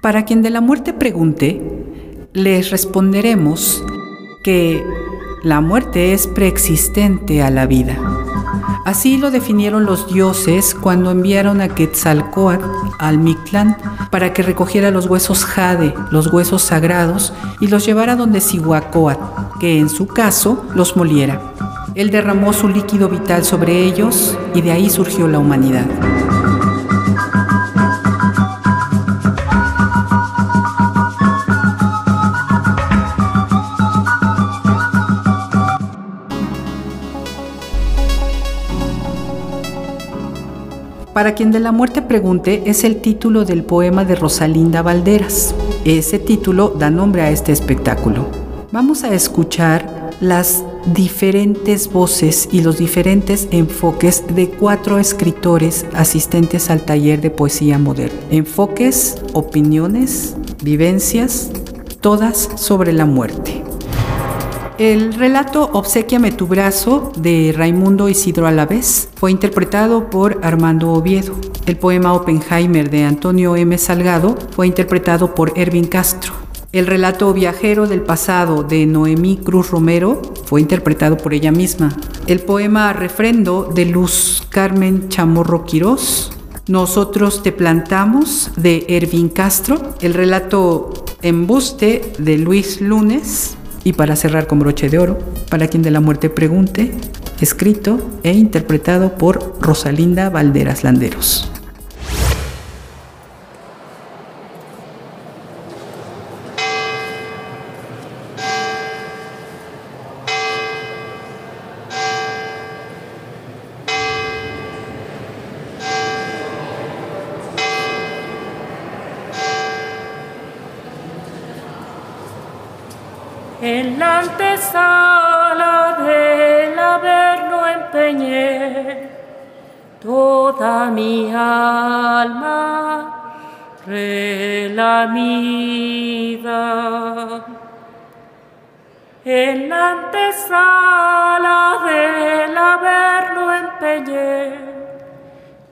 Para quien de la muerte pregunte, les responderemos que la muerte es preexistente a la vida. Así lo definieron los dioses cuando enviaron a Quetzalcoatl al Mictlán para que recogiera los huesos jade, los huesos sagrados, y los llevara donde Cihuacóatl, que en su caso los moliera. Él derramó su líquido vital sobre ellos y de ahí surgió la humanidad. Para quien de la muerte pregunte es el título del poema de Rosalinda Valderas. Ese título da nombre a este espectáculo. Vamos a escuchar las diferentes voces y los diferentes enfoques de cuatro escritores asistentes al taller de poesía moderna. Enfoques, opiniones, vivencias, todas sobre la muerte. El relato Obsequiame tu brazo de Raimundo Isidro Alavés fue interpretado por Armando Oviedo. El poema Oppenheimer de Antonio M. Salgado fue interpretado por Ervin Castro. El relato Viajero del pasado de Noemí Cruz Romero fue interpretado por ella misma. El poema Refrendo de Luz Carmen Chamorro Quirós. Nosotros te plantamos de Ervin Castro. El relato Embuste de Luis Lunes y para cerrar con broche de oro, para quien de la muerte pregunte, escrito e interpretado por Rosalinda Valderas Landeros. En la antesala del averno empeñé. Toda mi alma relamida. En la antesala del averno empeñé.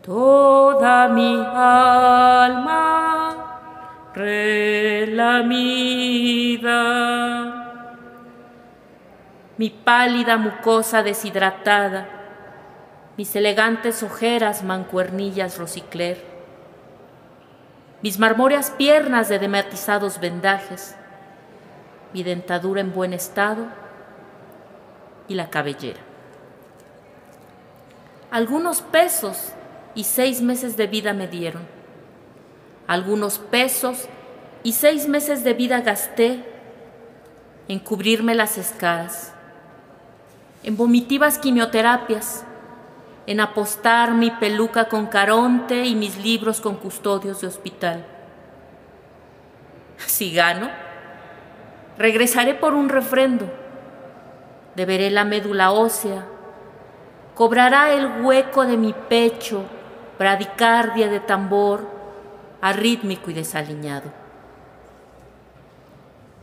Toda mi alma relamida mi pálida mucosa deshidratada, mis elegantes ojeras mancuernillas rosicler, mis marmóreas piernas de dematizados vendajes, mi dentadura en buen estado y la cabellera. Algunos pesos y seis meses de vida me dieron. Algunos pesos y seis meses de vida gasté en cubrirme las escaras en vomitivas quimioterapias, en apostar mi peluca con caronte y mis libros con custodios de hospital. Si gano, regresaré por un refrendo, deberé la médula ósea, cobrará el hueco de mi pecho, bradicardia de tambor, arrítmico y desaliñado.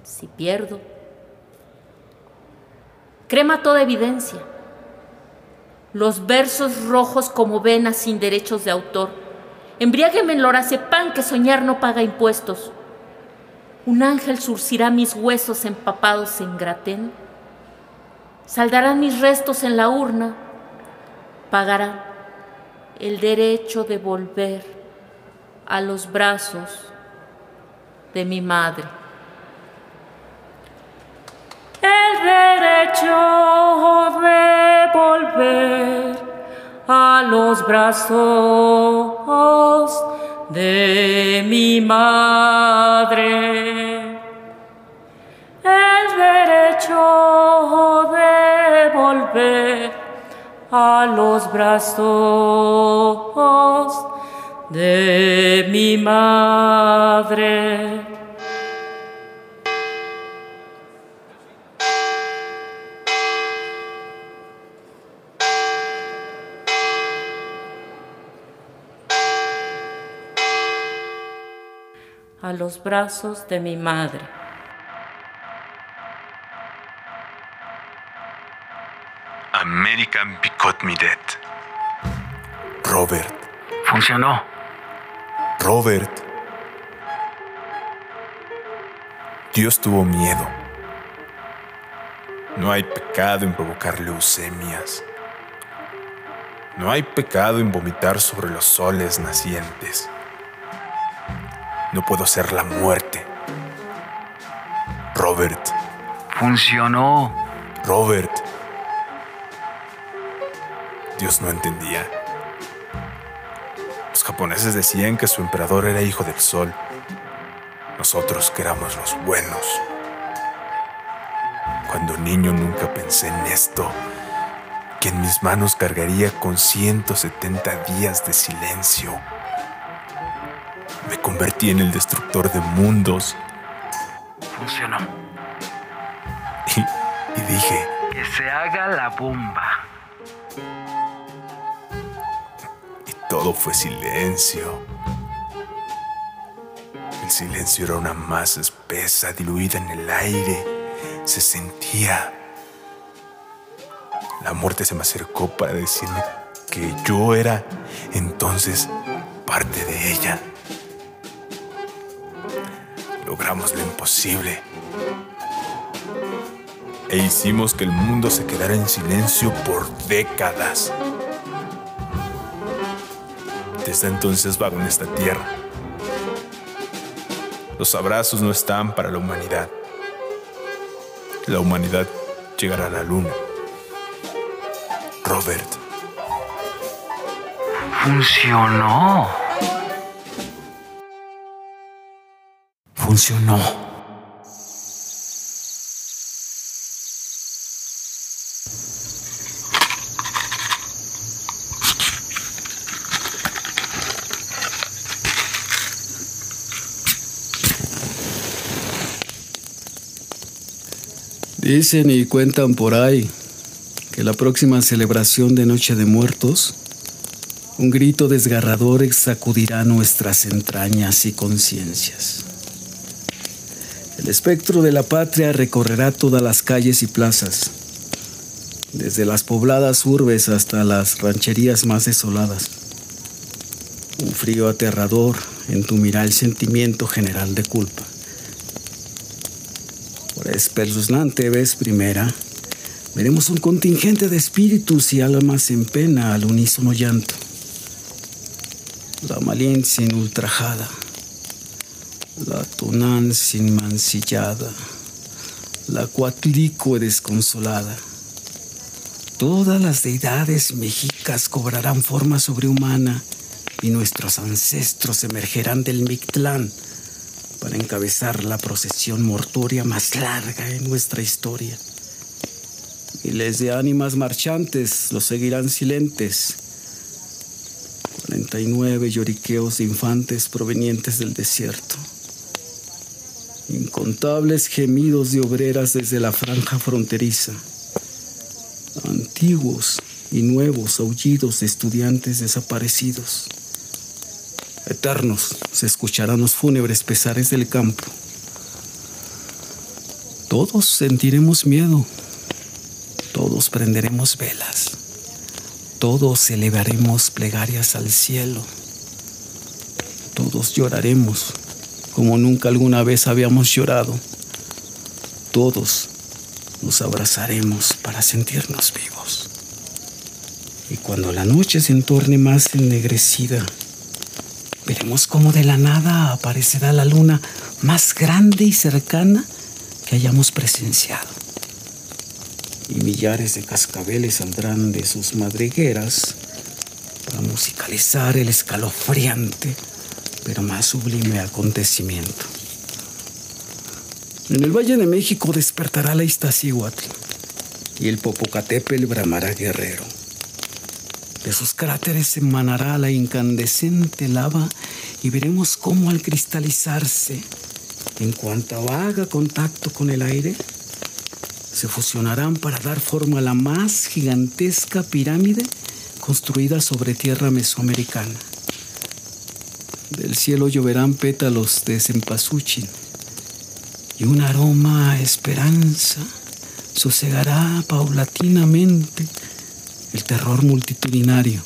Si pierdo, crema toda evidencia. Los versos rojos como venas sin derechos de autor. Embriágueme en pan que soñar no paga impuestos. Un ángel surcirá mis huesos empapados en gratén. Saldarán mis restos en la urna. Pagarán el derecho de volver a los brazos de mi madre el derecho de volver a los brazos de mi madre. El derecho de volver a los brazos de mi madre. Los brazos de mi madre. American Picot Midet. Robert. Funcionó. Robert. Dios tuvo miedo. No hay pecado en provocar leucemias. No hay pecado en vomitar sobre los soles nacientes. No puedo ser la muerte. Robert. Funcionó. Robert. Dios no entendía. Los japoneses decían que su emperador era hijo del sol. Nosotros que éramos los buenos. Cuando niño nunca pensé en esto, que en mis manos cargaría con 170 días de silencio. Me convertí en el destructor de mundos. Funcionó. Y, y dije, Que se haga la bomba. y todo fue silencio. El silencio era una masa espesa diluida en el aire. Se sentía. La muerte se me acercó para decirme que yo era entonces parte de ella. Logramos lo imposible. E hicimos que el mundo se quedara en silencio por décadas. Desde entonces vago en esta tierra. Los abrazos no están para la humanidad. La humanidad llegará a la luna. Robert, Funcionó. Funcionó. Dicen y cuentan por ahí que la próxima celebración de Noche de Muertos, un grito desgarrador sacudirá nuestras entrañas y conciencias. El espectro de la patria recorrerá todas las calles y plazas, desde las pobladas urbes hasta las rancherías más desoladas. Un frío aterrador entumirá el sentimiento general de culpa. Por espeluznante vez primera, veremos un contingente de espíritus y almas en pena al unísono llanto. La Malín sin ultrajada, la Tunán sin mancillada, la Cuatlicue desconsolada. Todas las deidades mexicas cobrarán forma sobrehumana y nuestros ancestros emergerán del Mictlán para encabezar la procesión mortuoria más larga en nuestra historia. Miles de ánimas marchantes los seguirán silentes. 49 lloriqueos de infantes provenientes del desierto. Incontables gemidos de obreras desde la franja fronteriza. Antiguos y nuevos aullidos de estudiantes desaparecidos. Eternos se escucharán los fúnebres pesares del campo. Todos sentiremos miedo. Todos prenderemos velas. Todos elevaremos plegarias al cielo. Todos lloraremos como nunca alguna vez habíamos llorado. Todos nos abrazaremos para sentirnos vivos. Y cuando la noche se entorne más ennegrecida, veremos cómo de la nada aparecerá la luna más grande y cercana que hayamos presenciado. Y millares de cascabeles saldrán de sus madrigueras para musicalizar el escalofriante pero más sublime acontecimiento. En el Valle de México despertará la Iztaccíhuatl y el Popocatépetl bramará guerrero. De sus cráteres emanará la incandescente lava y veremos cómo al cristalizarse, en cuanto haga contacto con el aire, se fusionarán para dar forma a la más gigantesca pirámide construida sobre tierra mesoamericana. Del cielo lloverán pétalos de cempasúchil y un aroma a esperanza sosegará paulatinamente el terror multitudinario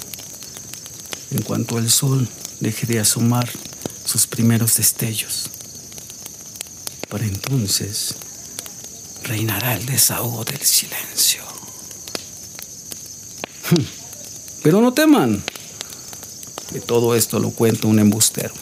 en cuanto el sol deje de asomar sus primeros destellos. Para entonces reinará el desahogo del silencio. Pero no teman, que todo esto lo cuenta un embustero.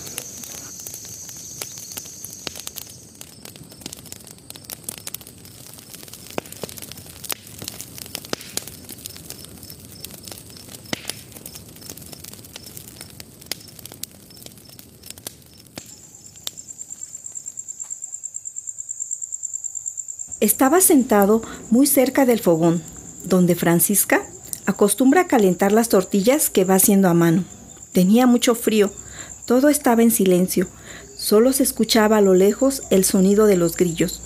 Estaba sentado muy cerca del fogón, donde Francisca acostumbra a calentar las tortillas que va haciendo a mano. Tenía mucho frío, todo estaba en silencio, solo se escuchaba a lo lejos el sonido de los grillos.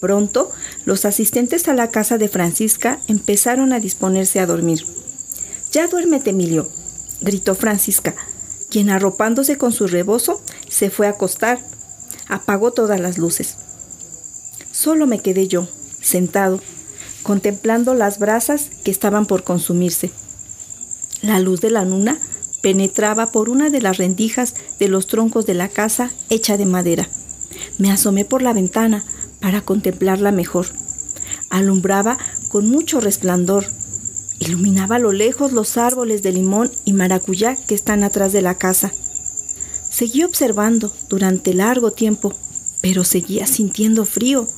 Pronto, los asistentes a la casa de Francisca empezaron a disponerse a dormir. Ya duérmete, Emilio, gritó Francisca, quien arropándose con su rebozo se fue a acostar. Apagó todas las luces. Solo me quedé yo, sentado, contemplando las brasas que estaban por consumirse. La luz de la luna penetraba por una de las rendijas de los troncos de la casa hecha de madera. Me asomé por la ventana para contemplarla mejor. Alumbraba con mucho resplandor. Iluminaba a lo lejos los árboles de limón y maracuyá que están atrás de la casa. Seguí observando durante largo tiempo, pero seguía sintiendo frío.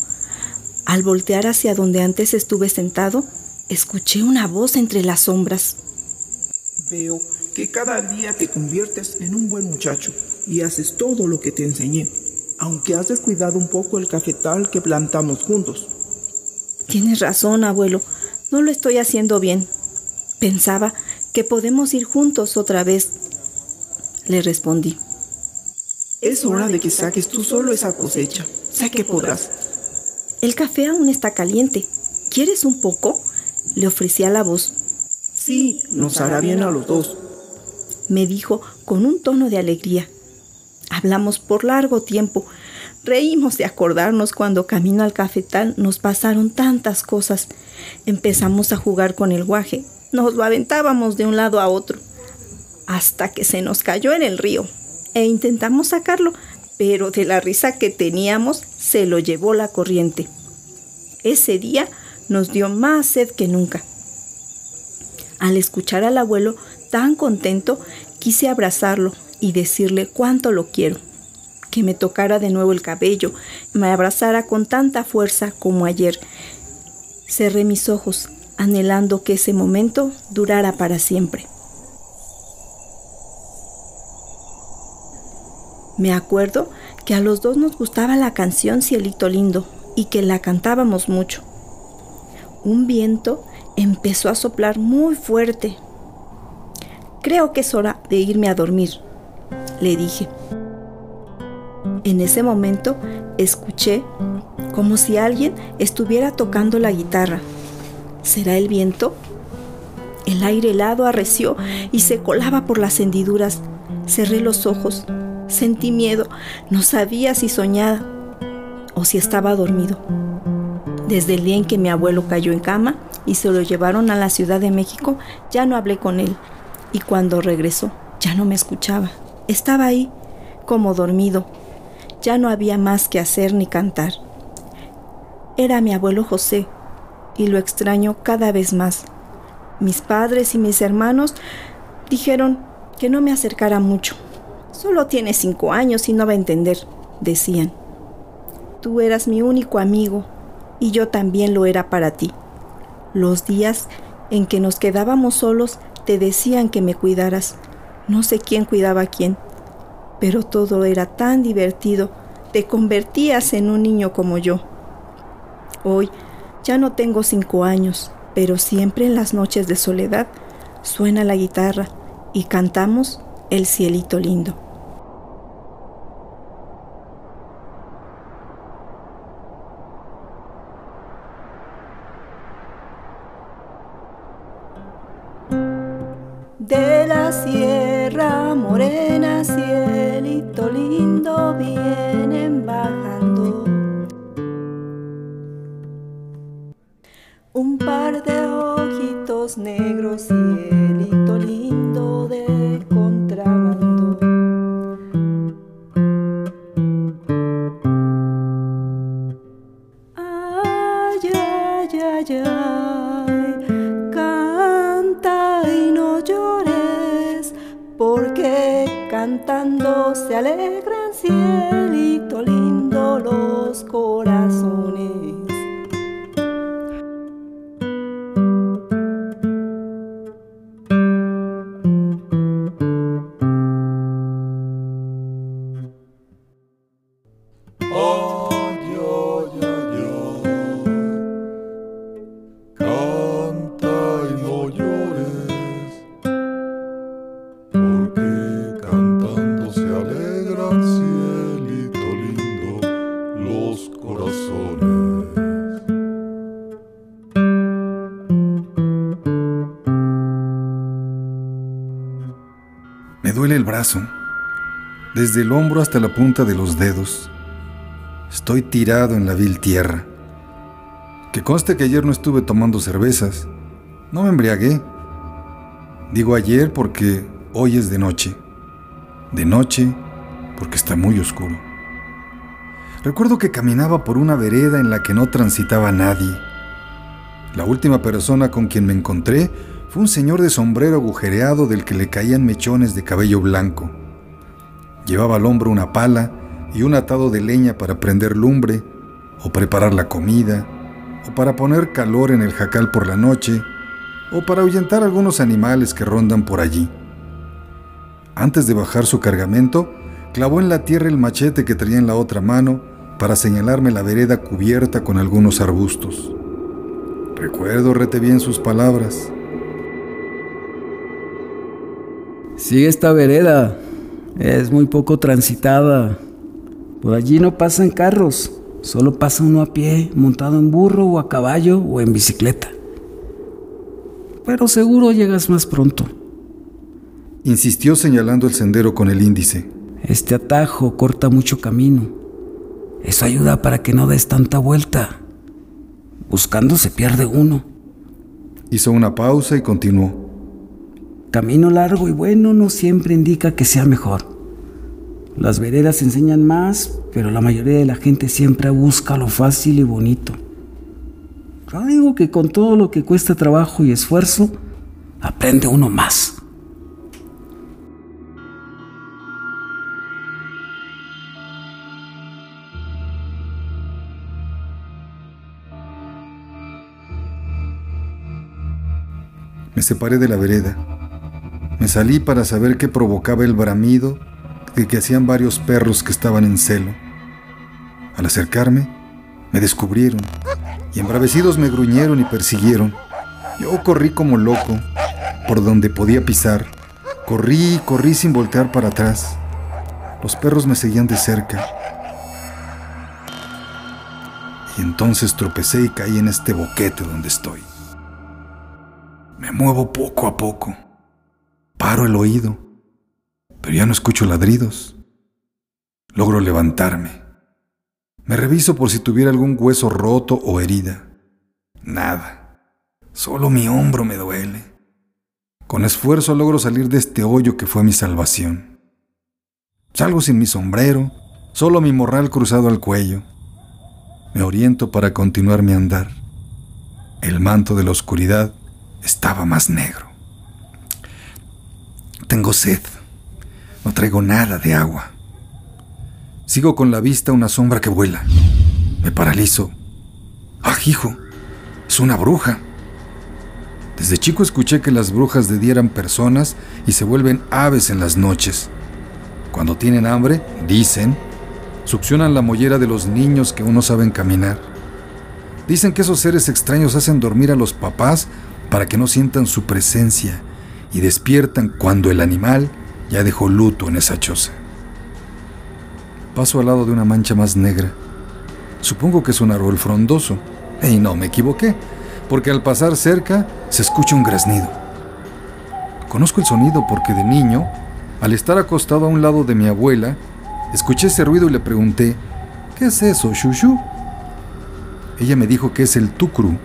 Al voltear hacia donde antes estuve sentado, escuché una voz entre las sombras. Veo que cada día te conviertes en un buen muchacho y haces todo lo que te enseñé, aunque has descuidado un poco el cafetal que plantamos juntos. Tienes razón, abuelo, no lo estoy haciendo bien. Pensaba que podemos ir juntos otra vez. Le respondí. Es hora de que saques tú solo esa cosecha. Sé que podrás. El café aún está caliente. ¿Quieres un poco? Le ofrecí a la voz. Sí, nos hará bien a los dos. Me dijo con un tono de alegría. Hablamos por largo tiempo. Reímos de acordarnos cuando camino al cafetal nos pasaron tantas cosas. Empezamos a jugar con el guaje. Nos lo aventábamos de un lado a otro. Hasta que se nos cayó en el río. E intentamos sacarlo, pero de la risa que teníamos se lo llevó la corriente. Ese día nos dio más sed que nunca. Al escuchar al abuelo tan contento, quise abrazarlo y decirle cuánto lo quiero, que me tocara de nuevo el cabello, me abrazara con tanta fuerza como ayer. Cerré mis ojos, anhelando que ese momento durara para siempre. Me acuerdo que a los dos nos gustaba la canción Cielito Lindo y que la cantábamos mucho. Un viento empezó a soplar muy fuerte. Creo que es hora de irme a dormir, le dije. En ese momento escuché como si alguien estuviera tocando la guitarra. ¿Será el viento? El aire helado arreció y se colaba por las hendiduras. Cerré los ojos Sentí miedo, no sabía si soñaba o si estaba dormido. Desde el día en que mi abuelo cayó en cama y se lo llevaron a la Ciudad de México, ya no hablé con él. Y cuando regresó, ya no me escuchaba. Estaba ahí, como dormido. Ya no había más que hacer ni cantar. Era mi abuelo José, y lo extraño cada vez más. Mis padres y mis hermanos dijeron que no me acercara mucho, Solo tiene cinco años y no va a entender, decían. Tú eras mi único amigo y yo también lo era para ti. Los días en que nos quedábamos solos te decían que me cuidaras. No sé quién cuidaba a quién, pero todo era tan divertido. Te convertías en un niño como yo. Hoy ya no tengo cinco años, pero siempre en las noches de soledad suena la guitarra y cantamos El cielito lindo. Desde el hombro hasta la punta de los dedos. Estoy tirado en la vil tierra. Que conste que ayer no estuve tomando cervezas. No me embriagué. Digo ayer porque hoy es de noche. De noche porque está muy oscuro. Recuerdo que caminaba por una vereda en la que no transitaba nadie. La última persona con quien me encontré fue un señor de sombrero agujereado del que le caían mechones de cabello blanco. Llevaba al hombro una pala y un atado de leña para prender lumbre, o preparar la comida, o para poner calor en el jacal por la noche, o para ahuyentar algunos animales que rondan por allí. Antes de bajar su cargamento, clavó en la tierra el machete que traía en la otra mano para señalarme la vereda cubierta con algunos arbustos. Recuerdo rete bien sus palabras. Sigue esta vereda. Es muy poco transitada. Por allí no pasan carros. Solo pasa uno a pie, montado en burro o a caballo o en bicicleta. Pero seguro llegas más pronto. Insistió señalando el sendero con el índice. Este atajo corta mucho camino. Eso ayuda para que no des tanta vuelta. Buscando se pierde uno. Hizo una pausa y continuó. Camino largo y bueno no siempre indica que sea mejor. Las veredas enseñan más, pero la mayoría de la gente siempre busca lo fácil y bonito. Yo digo que con todo lo que cuesta trabajo y esfuerzo, aprende uno más. Me separé de la vereda me salí para saber qué provocaba el bramido de que hacían varios perros que estaban en celo. Al acercarme, me descubrieron y embravecidos me gruñeron y persiguieron. Yo corrí como loco, por donde podía pisar. Corrí y corrí sin voltear para atrás. Los perros me seguían de cerca. Y entonces tropecé y caí en este boquete donde estoy. Me muevo poco a poco. Paro el oído, pero ya no escucho ladridos. Logro levantarme. Me reviso por si tuviera algún hueso roto o herida. Nada. Solo mi hombro me duele. Con esfuerzo logro salir de este hoyo que fue mi salvación. Salgo sin mi sombrero, solo mi morral cruzado al cuello. Me oriento para continuar mi andar. El manto de la oscuridad estaba más negro. Tengo sed. No traigo nada de agua. Sigo con la vista una sombra que vuela. Me paralizo. ¡Ah, hijo! Es una bruja. Desde chico escuché que las brujas de día personas y se vuelven aves en las noches. Cuando tienen hambre, dicen, succionan la mollera de los niños que aún no saben caminar. Dicen que esos seres extraños hacen dormir a los papás para que no sientan su presencia y despiertan cuando el animal ya dejó luto en esa choza. Paso al lado de una mancha más negra. Supongo que es un árbol frondoso. Y no me equivoqué, porque al pasar cerca se escucha un graznido. Conozco el sonido porque de niño, al estar acostado a un lado de mi abuela, escuché ese ruido y le pregunté, ¿qué es eso, Shushu? Ella me dijo que es el tucru,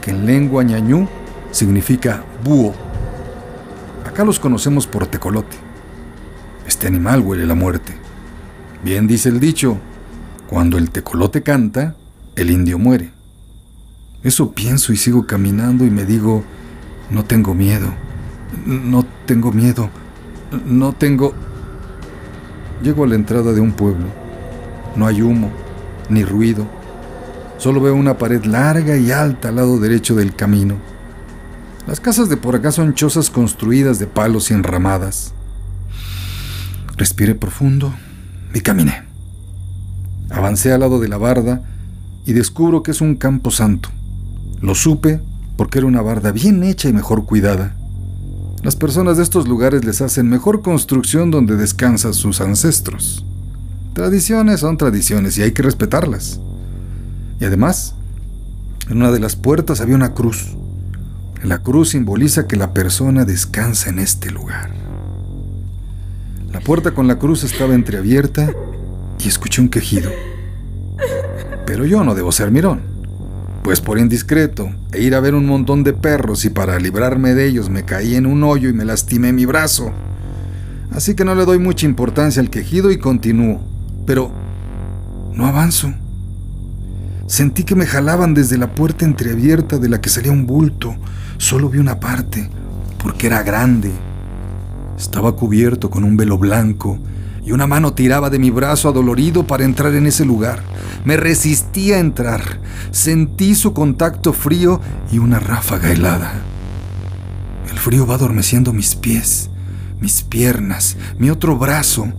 que en lengua ñañú significa búho. Acá los conocemos por tecolote. Este animal huele la muerte. Bien dice el dicho, cuando el tecolote canta, el indio muere. Eso pienso y sigo caminando y me digo, no tengo miedo, no tengo miedo, No tengo... Llego a la entrada de un pueblo. No hay humo, ni ruido. Solo veo una pared larga y alta al lado derecho del camino. Las casas de por acá son chozas construidas de palos y enramadas. Respiré profundo y caminé. Avancé al lado de la barda y descubro que es un campo santo. Lo supe porque era una barda bien hecha y mejor cuidada. Las personas de estos lugares les hacen mejor construcción donde descansan sus ancestros. Tradiciones son tradiciones y hay que respetarlas. Y además, en una de las puertas había una cruz. La cruz simboliza que la persona descansa en este lugar. La puerta con la cruz estaba entreabierta y escuché un quejido. Pero yo no debo ser mirón, pues por indiscreto e ir a ver un montón de perros y para librarme de ellos me caí en un hoyo y me lastimé mi brazo. Así que no le doy mucha importancia al quejido y continúo. Pero no avanzo. Sentí que me jalaban desde la puerta entreabierta de la que salía un bulto. Solo vi una parte, porque era grande. Estaba cubierto con un velo blanco y una mano tiraba de mi brazo adolorido para entrar en ese lugar. Me resistí a entrar. Sentí su contacto frío y una ráfaga helada. El frío va adormeciendo mis pies, mis piernas, mi otro brazo.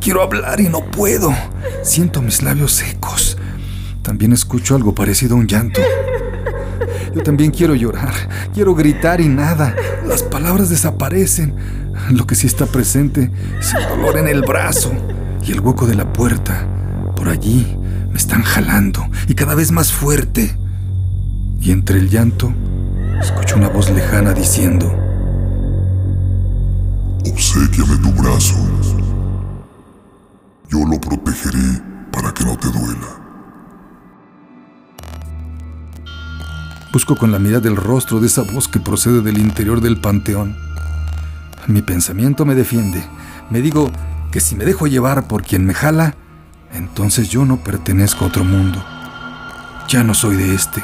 Quiero hablar y no puedo. Siento mis labios secos. También escucho algo parecido a un llanto. Yo también quiero llorar, quiero gritar y nada. Las palabras desaparecen. Lo que sí está presente es el dolor en el brazo y el hueco de la puerta. Por allí me están jalando y cada vez más fuerte. Y entre el llanto escucho una voz lejana diciendo: Obséquiame tu brazo. Yo lo protegeré para que no te duela. Busco con la mirada el rostro de esa voz que procede del interior del panteón. Mi pensamiento me defiende. Me digo que si me dejo llevar por quien me jala, entonces yo no pertenezco a otro mundo. Ya no soy de este.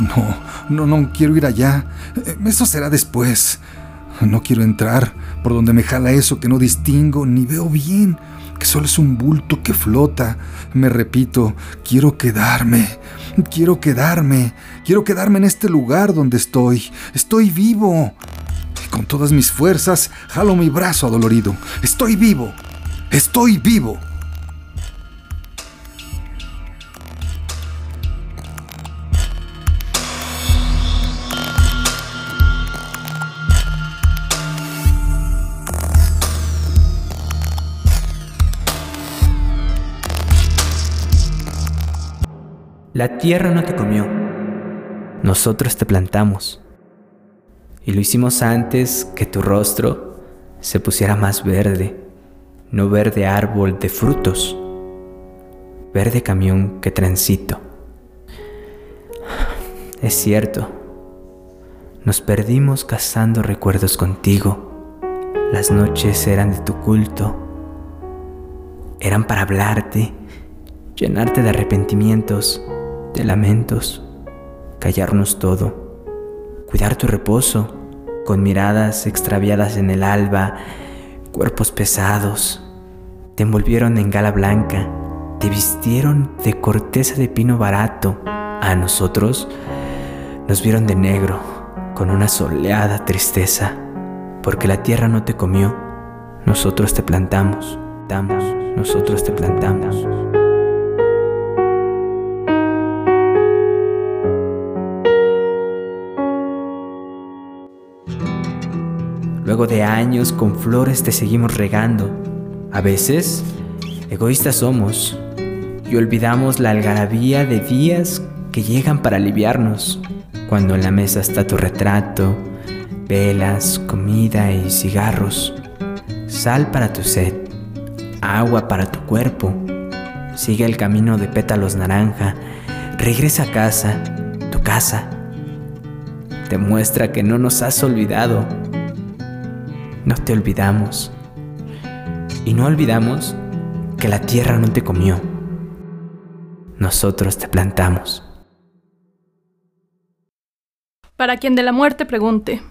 No, no, no quiero ir allá. Eso será después. No quiero entrar por donde me jala eso que no distingo ni veo bien, que solo es un bulto que flota. Me repito, quiero quedarme. Quiero quedarme, quiero quedarme en este lugar donde estoy. Estoy vivo. Y con todas mis fuerzas jalo mi brazo adolorido. Estoy vivo. Estoy vivo. La tierra no te comió, nosotros te plantamos. Y lo hicimos antes que tu rostro se pusiera más verde, no verde árbol de frutos, verde camión que transito. Es cierto, nos perdimos cazando recuerdos contigo. Las noches eran de tu culto, eran para hablarte, llenarte de arrepentimientos de lamentos, callarnos todo, cuidar tu reposo, con miradas extraviadas en el alba, cuerpos pesados, te envolvieron en gala blanca, te vistieron de corteza de pino barato, a nosotros nos vieron de negro, con una soleada tristeza, porque la tierra no te comió, nosotros te plantamos, damos, nosotros te plantamos. Luego de años con flores te seguimos regando. A veces, egoístas somos y olvidamos la algarabía de días que llegan para aliviarnos. Cuando en la mesa está tu retrato, velas, comida y cigarros, sal para tu sed, agua para tu cuerpo. Sigue el camino de pétalos naranja, regresa a casa, tu casa. Demuestra que no nos has olvidado no te olvidamos. Y no olvidamos que la tierra no te comió. Nosotros te plantamos. Para quien de la muerte pregunte.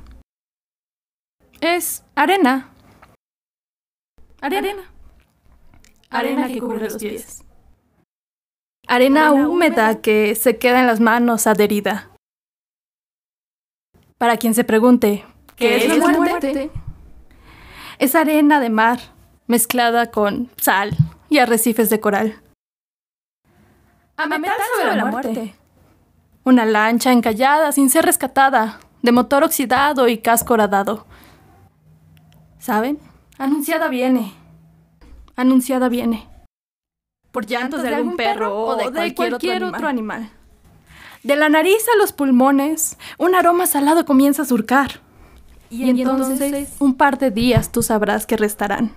Es arena, Arena. Arena que cubre los pies. Arena húmeda que se queda en las manos adherida. Para quien se pregunte, ¿qué, es, la muerte? Es arena de mar mezclada con sal y arrecifes de coral. A metal sobre la muerte. Una lancha encallada sin ser rescatada, de motor oxidado y casco horadado. ¿Saben? Anunciada viene. Anunciada viene. Por llantos de algún perro o de cualquier, otro, animal. De la nariz a los pulmones, un aroma salado comienza a surcar. Y, entonces, un par de días tú sabrás que restarán.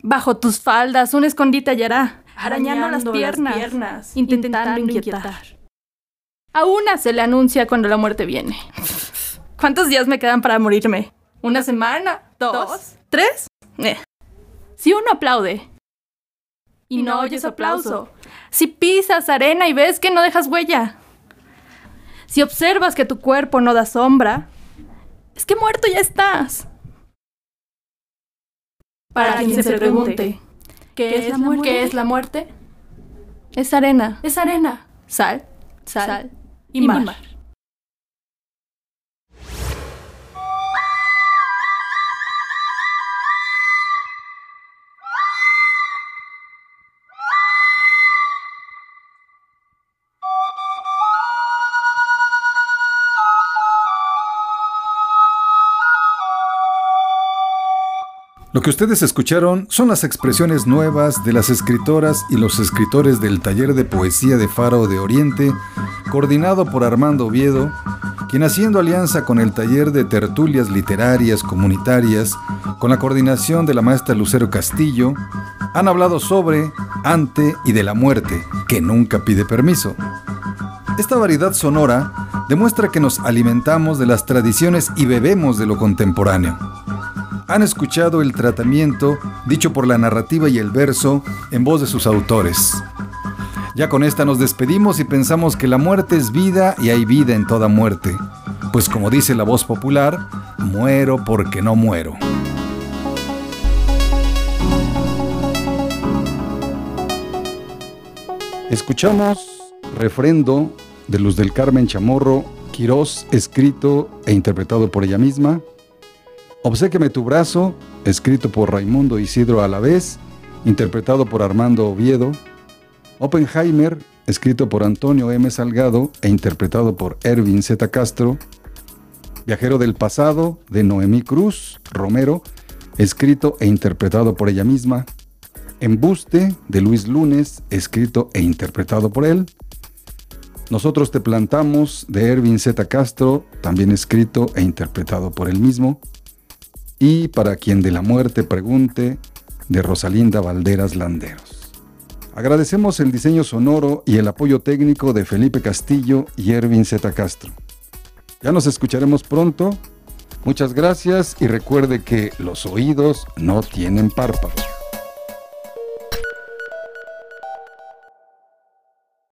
Bajo tus faldas un escondite hallará, arañando, las, piernas, intentando, inquietar. A una se le anuncia cuando la muerte viene. ¿Cuántos días me quedan para morirme? ¿Una semana? ¿Dos? ¿Tres? Eh. Si uno aplaude y no oyes aplauso, si pisas arena y ves que no dejas huella, si observas que tu cuerpo no da sombra, es que muerto ya estás. Para, quien, se, pregunte, ¿qué, es, la muerte? ¿qué es la muerte? Es arena. Es arena. Sal, sal, y, mar. Lo que ustedes escucharon son las expresiones nuevas de las escritoras y los escritores del taller de poesía de Faro de Oriente, coordinado por Armando Oviedo, quien haciendo alianza con el taller de tertulias literarias comunitarias, con la coordinación de la maestra Lucero Castillo, han hablado sobre, ante y de la muerte, que nunca pide permiso. Esta variedad sonora demuestra que nos alimentamos de las tradiciones y bebemos de lo contemporáneo han escuchado el tratamiento dicho por la narrativa y el verso en voz de sus autores. Ya con esta nos despedimos y pensamos que la muerte es vida y hay vida en toda muerte. Pues como dice la voz popular, muero porque no muero. Escuchamos Refrendo de Luz del Carmen Chamorro, Quirós, escrito e interpretado por ella misma, Obséqueme tu brazo, escrito por Raimundo Isidro Alavés, interpretado por Armando Oviedo. Oppenheimer, escrito por Antonio M. Salgado e interpretado por Erwin Z. Castro. Viajero del pasado, de Noemí Cruz Romero, escrito e interpretado por ella misma. Embuste, de Luis Lunes, escrito e interpretado por él. Nosotros te plantamos, de Erwin Z. Castro, también escrito e interpretado por él mismo y para quien de la muerte pregunte, de Rosalinda Valderas Landeros. Agradecemos el diseño sonoro y el apoyo técnico de Felipe Castillo y Ervin Z. Castro. Ya nos escucharemos pronto. Muchas gracias y recuerde que los oídos no tienen párpados.